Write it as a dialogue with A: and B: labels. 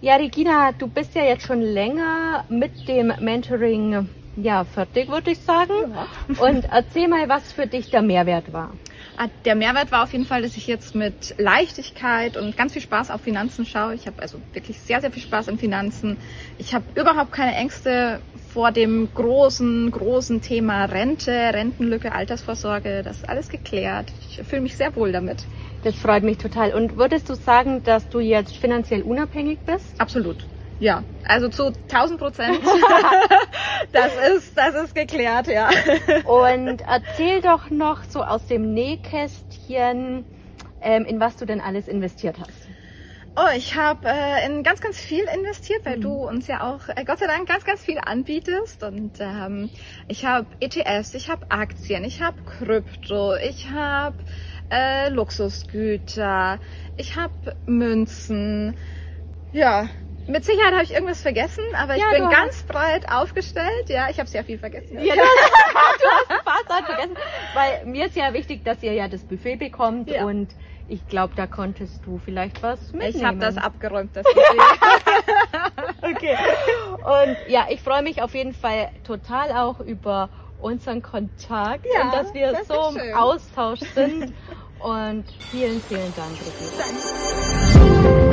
A: Ja, Regina, du bist ja jetzt schon länger mit dem Mentoring ja, fertig, würde ich sagen. Ja. Und erzähl mal, was für dich der Mehrwert war.
B: Ah, der Mehrwert war auf jeden Fall, dass ich jetzt mit Leichtigkeit und ganz viel Spaß auf Finanzen schaue. Ich habe also wirklich sehr, sehr viel Spaß an Finanzen. Ich habe überhaupt keine Ängste vor dem großen, großen Thema Rente, Rentenlücke, Altersvorsorge. Das ist alles geklärt. Ich fühle mich sehr wohl damit.
A: Das freut mich total. Und würdest du sagen, dass du jetzt finanziell unabhängig bist?
B: Absolut. Ja, also zu 1000 Prozent. das ist, das ist geklärt, ja.
A: Und erzähl doch noch so aus dem Nähkästchen, ähm, in was du denn alles investiert hast.
B: Oh, ich habe äh, in ganz, ganz viel investiert, weil mhm. du uns ja auch äh, Gott sei Dank ganz, ganz viel anbietest. Und ähm, ich habe ETFs, ich habe Aktien, ich habe Krypto, ich habe äh, Luxusgüter, ich habe Münzen. Ja, mit Sicherheit habe ich irgendwas vergessen, aber ich ja, bin ganz breit aufgestellt. Ja, ich habe sehr viel vergessen. Ja, du
A: hast ein paar Sachen vergessen, weil mir ist ja wichtig, dass ihr ja das Buffet bekommt ja. und ich glaube, da konntest du vielleicht was mitnehmen.
B: Ich habe das abgeräumt, das
A: Okay. Und ja, ich freue mich auf jeden Fall total auch über unseren Kontakt ja, und dass wir das so im Austausch sind. Und vielen, vielen Dank. Danke.